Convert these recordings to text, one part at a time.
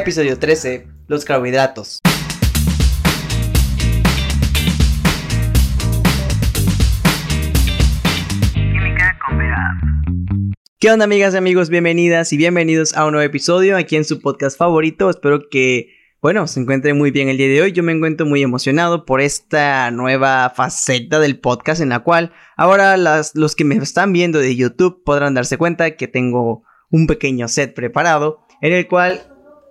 Episodio 13. Los carbohidratos. ¿Qué onda amigas y amigos? Bienvenidas y bienvenidos a un nuevo episodio aquí en su podcast favorito. Espero que, bueno, se encuentren muy bien el día de hoy. Yo me encuentro muy emocionado por esta nueva faceta del podcast en la cual ahora las, los que me están viendo de YouTube podrán darse cuenta que tengo un pequeño set preparado en el cual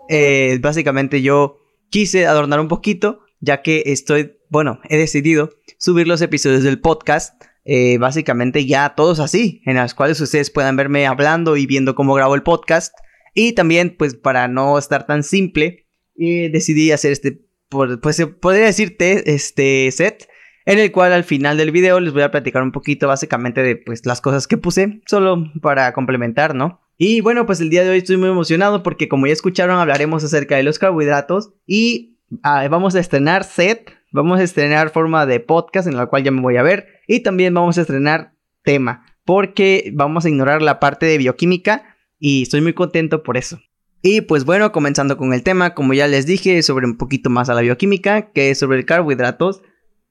eh, básicamente yo quise adornar un poquito, ya que estoy, bueno, he decidido subir los episodios del podcast, eh, básicamente ya todos así, en los cuales ustedes puedan verme hablando y viendo cómo grabo el podcast. Y también, pues para no estar tan simple, eh, decidí hacer este, pues podría decirte, este set, en el cual al final del video les voy a platicar un poquito básicamente de pues las cosas que puse, solo para complementar, ¿no? Y bueno, pues el día de hoy estoy muy emocionado porque como ya escucharon hablaremos acerca de los carbohidratos y ah, vamos a estrenar set, vamos a estrenar forma de podcast en la cual ya me voy a ver y también vamos a estrenar tema porque vamos a ignorar la parte de bioquímica y estoy muy contento por eso. Y pues bueno, comenzando con el tema, como ya les dije, sobre un poquito más a la bioquímica, que sobre carbohidratos,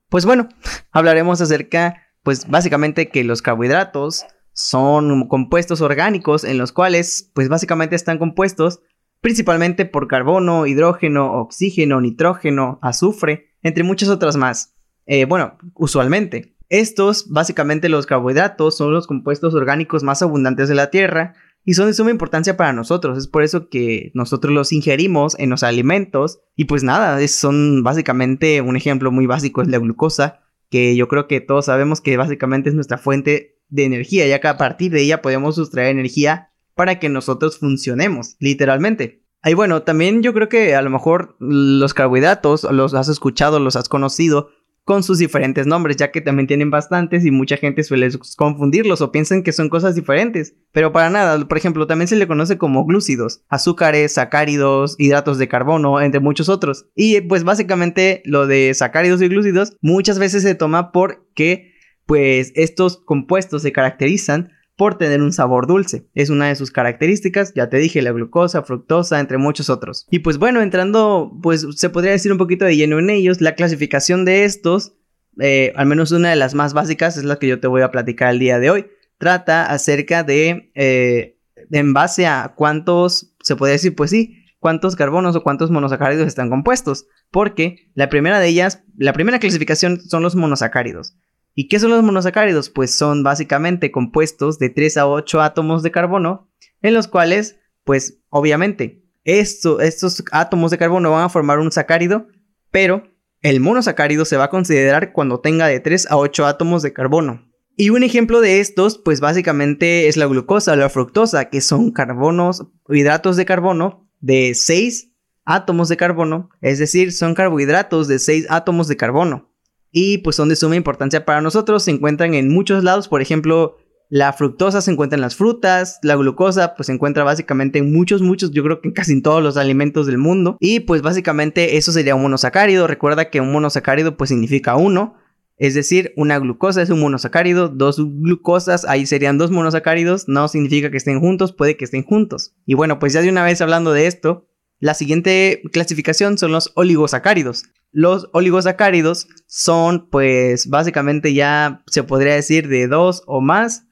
pues bueno, hablaremos acerca, pues básicamente que los carbohidratos son compuestos orgánicos en los cuales pues básicamente están compuestos principalmente por carbono, hidrógeno, oxígeno, nitrógeno, azufre, entre muchas otras más. Eh, bueno, usualmente. Estos, básicamente los carbohidratos, son los compuestos orgánicos más abundantes de la Tierra y son de suma importancia para nosotros. Es por eso que nosotros los ingerimos en los alimentos y pues nada, son básicamente un ejemplo muy básico es la glucosa, que yo creo que todos sabemos que básicamente es nuestra fuente de energía, ya que a partir de ella podemos sustraer energía para que nosotros funcionemos, literalmente. Y bueno, también yo creo que a lo mejor los carbohidratos los has escuchado, los has conocido, con sus diferentes nombres, ya que también tienen bastantes y mucha gente suele confundirlos o piensan que son cosas diferentes. Pero para nada, por ejemplo, también se le conoce como glúcidos, azúcares, sacáridos, hidratos de carbono, entre muchos otros. Y pues básicamente lo de sacáridos y glúcidos muchas veces se toma porque pues estos compuestos se caracterizan por tener un sabor dulce. Es una de sus características, ya te dije, la glucosa, fructosa, entre muchos otros. Y pues bueno, entrando, pues se podría decir un poquito de lleno en ellos, la clasificación de estos, eh, al menos una de las más básicas, es la que yo te voy a platicar el día de hoy. Trata acerca de, eh, en base a cuántos, se podría decir, pues sí, cuántos carbonos o cuántos monosacáridos están compuestos. Porque la primera de ellas, la primera clasificación son los monosacáridos. ¿Y qué son los monosacáridos? Pues son básicamente compuestos de 3 a 8 átomos de carbono, en los cuales, pues obviamente, estos átomos de carbono van a formar un sacárido, pero el monosacárido se va a considerar cuando tenga de 3 a 8 átomos de carbono. Y un ejemplo de estos, pues básicamente es la glucosa o la fructosa, que son carbonos, hidratos de carbono de 6 átomos de carbono, es decir, son carbohidratos de 6 átomos de carbono y pues son de suma importancia para nosotros. Se encuentran en muchos lados, por ejemplo, la fructosa se encuentra en las frutas, la glucosa pues se encuentra básicamente en muchos, muchos, yo creo que en casi todos los alimentos del mundo. Y pues básicamente eso sería un monosacárido. Recuerda que un monosacárido pues significa uno. Es decir, una glucosa es un monosacárido, dos glucosas, ahí serían dos monosacáridos, no significa que estén juntos, puede que estén juntos. Y bueno, pues ya de una vez hablando de esto, la siguiente clasificación son los oligosacáridos. Los oligosacáridos son, pues, básicamente ya se podría decir de dos o más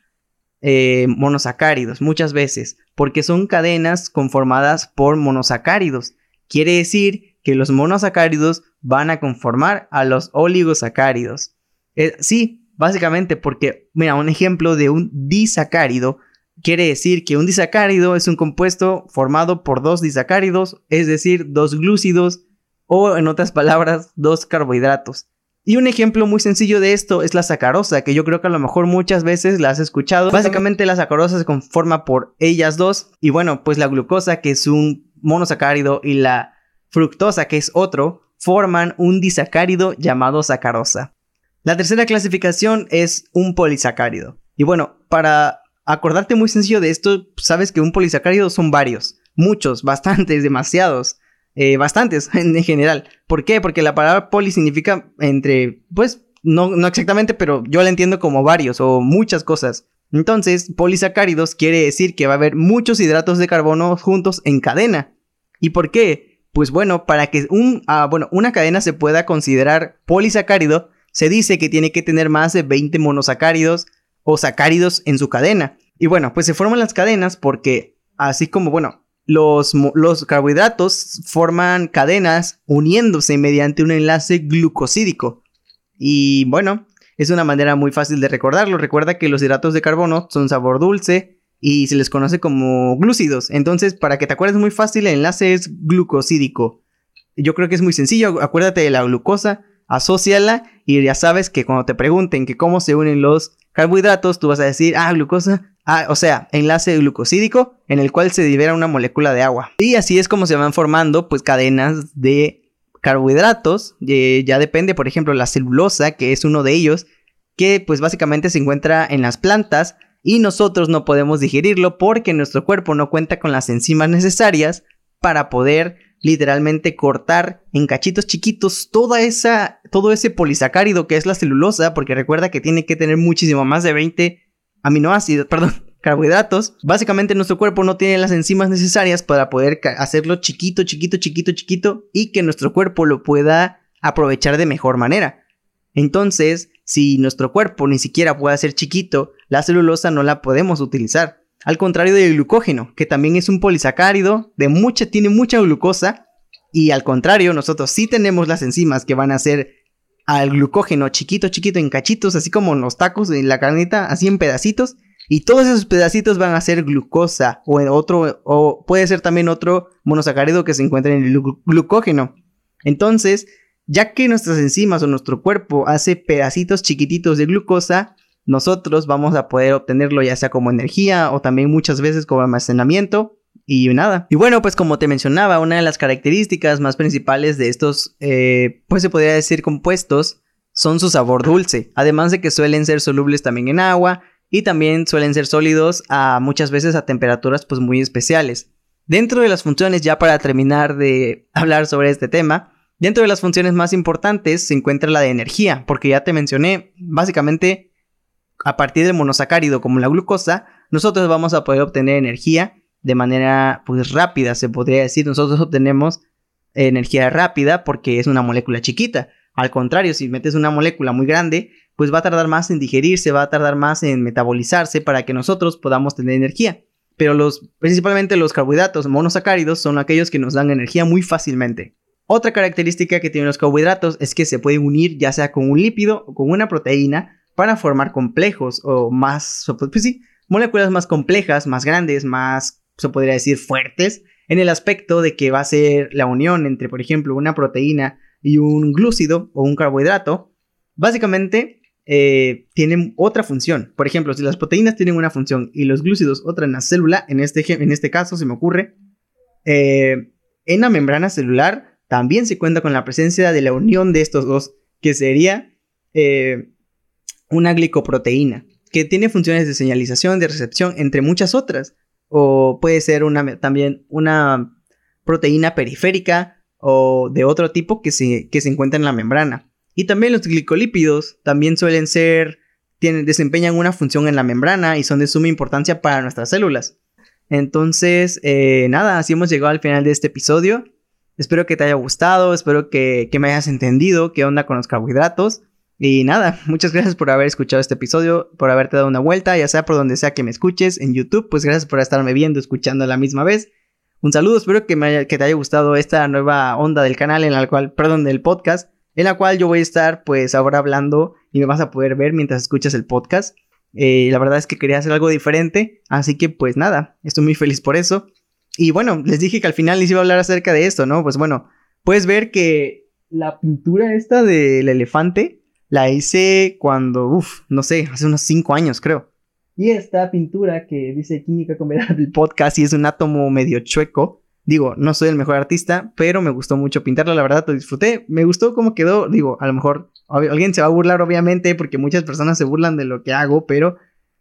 eh, monosacáridos, muchas veces, porque son cadenas conformadas por monosacáridos. Quiere decir que los monosacáridos van a conformar a los oligosacáridos. Eh, sí, básicamente porque, mira, un ejemplo de un disacárido quiere decir que un disacárido es un compuesto formado por dos disacáridos, es decir, dos glúcidos o en otras palabras, dos carbohidratos. Y un ejemplo muy sencillo de esto es la sacarosa, que yo creo que a lo mejor muchas veces la has escuchado. Básicamente la sacarosa se conforma por ellas dos. Y bueno, pues la glucosa, que es un monosacárido, y la fructosa, que es otro, forman un disacárido llamado sacarosa. La tercera clasificación es un polisacárido. Y bueno, para acordarte muy sencillo de esto, sabes que un polisacárido son varios, muchos, bastantes, demasiados. Eh, bastantes en, general. ¿Por qué? Porque la palabra poli significa entre, pues, no, no exactamente, pero yo la entiendo como varios o muchas cosas. Entonces, polisacáridos quiere decir que va a haber muchos hidratos de carbono juntos en cadena. ¿Y por qué? Pues bueno, para que un, ah, bueno, una cadena se pueda considerar polisacárido, se dice que tiene que tener más de 20 monosacáridos o sacáridos en su cadena. Y bueno, pues se forman las cadenas porque así como, bueno, los, los carbohidratos forman cadenas uniéndose mediante un enlace glucosídico. Y bueno, es una manera muy fácil de recordarlo. Recuerda que los hidratos de carbono son sabor dulce y se les conoce como glúcidos. Entonces, para que te acuerdes muy fácil, el enlace es glucosídico. Yo creo que es muy sencillo. Acuérdate de la glucosa, asóciala y ya sabes que cuando te pregunten que cómo se unen los carbohidratos, tú vas a decir, ah, glucosa, ah, o sea, enlace glucosídico en el cual se libera una molécula de agua. Y así es como se van formando pues cadenas de carbohidratos, ya depende, por ejemplo, la celulosa, que es uno de ellos, que pues básicamente se encuentra en las plantas y nosotros no podemos digerirlo porque nuestro cuerpo no cuenta con las enzimas necesarias para poder literalmente cortar en cachitos chiquitos toda esa, todo ese polisacárido que es la celulosa, porque recuerda que tiene que tener muchísimo más de 20 aminoácidos, perdón, carbohidratos, básicamente nuestro cuerpo no tiene las enzimas necesarias para poder hacerlo chiquito, chiquito, chiquito, chiquito y que nuestro cuerpo lo pueda aprovechar de mejor manera. Entonces, si nuestro cuerpo ni siquiera puede hacer chiquito, la celulosa no la podemos utilizar. Al contrario del glucógeno, que también es un polisacárido, de mucha, tiene mucha glucosa, y al contrario, nosotros sí tenemos las enzimas que van a hacer al glucógeno chiquito, chiquito en cachitos, así como los tacos en la carnita, así en pedacitos, y todos esos pedacitos van a ser glucosa o otro, o puede ser también otro monosacárido que se encuentra en el glucógeno. Entonces, ya que nuestras enzimas o nuestro cuerpo hace pedacitos chiquititos de glucosa, nosotros vamos a poder obtenerlo ya sea como energía o también muchas veces como almacenamiento y nada. Y bueno, pues como te mencionaba, una de las características más principales de estos, eh, pues se podría decir compuestos, son su sabor dulce. Además de que suelen ser solubles también en agua y también suelen ser sólidos a muchas veces a temperaturas pues muy especiales. Dentro de las funciones, ya para terminar de hablar sobre este tema, dentro de las funciones más importantes se encuentra la de energía, porque ya te mencioné, básicamente a partir del monosacárido como la glucosa, nosotros vamos a poder obtener energía de manera pues rápida, se podría decir, nosotros obtenemos energía rápida porque es una molécula chiquita. Al contrario, si metes una molécula muy grande, pues va a tardar más en digerirse, va a tardar más en metabolizarse para que nosotros podamos tener energía. Pero los, principalmente los carbohidratos monosacáridos son aquellos que nos dan energía muy fácilmente. Otra característica que tienen los carbohidratos es que se pueden unir ya sea con un lípido o con una proteína para formar complejos o más, pues sí, moléculas más complejas, más grandes, más, se podría decir, fuertes, en el aspecto de que va a ser la unión entre, por ejemplo, una proteína y un glúcido o un carbohidrato. Básicamente, eh, tienen otra función. Por ejemplo, si las proteínas tienen una función y los glúcidos otra en la célula, en este, en este caso se me ocurre, eh, en la membrana celular también se cuenta con la presencia de la unión de estos dos, que sería eh, una glicoproteína, que tiene funciones de señalización, de recepción, entre muchas otras. O puede ser una, también una proteína periférica o de otro tipo que se, que se encuentra en la membrana. Y también los glicolípidos también suelen ser, tienen, desempeñan una función en la membrana y son de suma importancia para nuestras células. Entonces, eh, nada, así hemos llegado al final de este episodio. Espero que te haya gustado, espero que, que me hayas entendido qué onda con los carbohidratos. Y nada, muchas gracias por haber escuchado este episodio, por haberte dado una vuelta, ya sea por donde sea que me escuches, en YouTube, pues gracias por estarme viendo, escuchando a la misma vez. Un saludo, espero que, me que te haya gustado esta nueva onda del canal, en la cual, perdón, del podcast en la cual yo voy a estar pues ahora hablando y me vas a poder ver mientras escuchas el podcast. Eh, la verdad es que quería hacer algo diferente, así que pues nada, estoy muy feliz por eso. Y bueno, les dije que al final les iba a hablar acerca de esto, ¿no? Pues bueno, puedes ver que la pintura esta del elefante la hice cuando, uff, no sé, hace unos 5 años creo. Y esta pintura que dice Química con del podcast y es un átomo medio chueco, Digo, no soy el mejor artista, pero me gustó mucho pintarlo, la verdad lo disfruté. Me gustó cómo quedó. Digo, a lo mejor alguien se va a burlar, obviamente, porque muchas personas se burlan de lo que hago, pero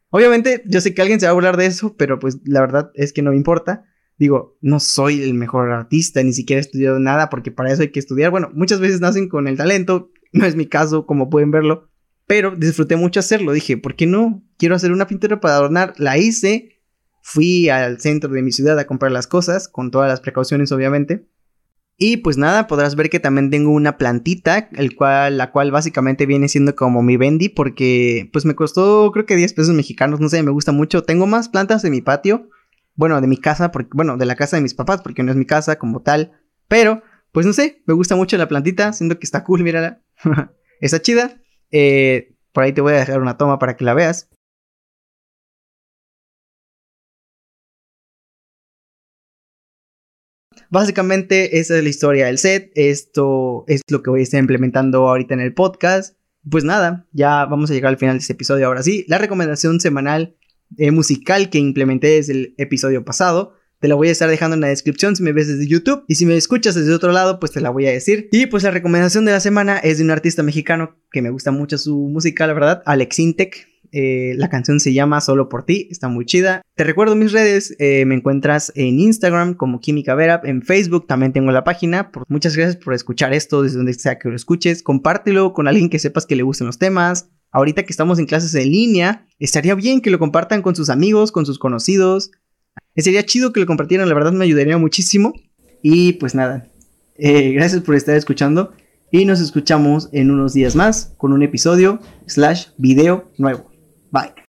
obviamente yo sé que alguien se va a burlar de eso, pero pues la verdad es que no me importa. Digo, no soy el mejor artista, ni siquiera he estudiado nada, porque para eso hay que estudiar. Bueno, muchas veces nacen con el talento, no es mi caso, como pueden verlo, pero disfruté mucho hacerlo. Dije, ¿por qué no? Quiero hacer una pintura para adornar. La hice fui al centro de mi ciudad a comprar las cosas, con todas las precauciones obviamente. Y pues nada, podrás ver que también tengo una plantita, el cual, la cual básicamente viene siendo como mi bendy, porque pues me costó creo que 10 pesos mexicanos, no sé, me gusta mucho. Tengo más plantas en mi patio, bueno, de mi casa, porque, bueno, de la casa de mis papás, porque no es mi casa como tal, pero pues no sé, me gusta mucho la plantita, siento que está cool, mírala, está chida. Eh, por ahí te voy a dejar una toma para que la veas. Básicamente esa es la historia del set, esto es lo que voy a estar implementando ahorita en el podcast. Pues nada, ya vamos a llegar al final de este episodio ahora sí. La recomendación semanal eh, musical que implementé desde el episodio pasado. Te la voy a estar dejando en la descripción si me ves desde YouTube. Y si me escuchas desde otro lado, pues te la voy a decir. Y pues la recomendación de la semana es de un artista mexicano que me gusta mucho su música, la verdad, Alex Intec. Eh, la canción se llama Solo por ti, está muy chida. Te recuerdo mis redes, eh, me encuentras en Instagram como Química Vera, en Facebook también tengo la página. muchas gracias por escuchar esto desde donde sea que lo escuches. Compártelo con alguien que sepas que le gusten los temas. Ahorita que estamos en clases en línea, estaría bien que lo compartan con sus amigos, con sus conocidos. Sería chido que lo compartieran, la verdad me ayudaría muchísimo. Y pues nada, eh, gracias por estar escuchando y nos escuchamos en unos días más con un episodio slash video nuevo. Bye.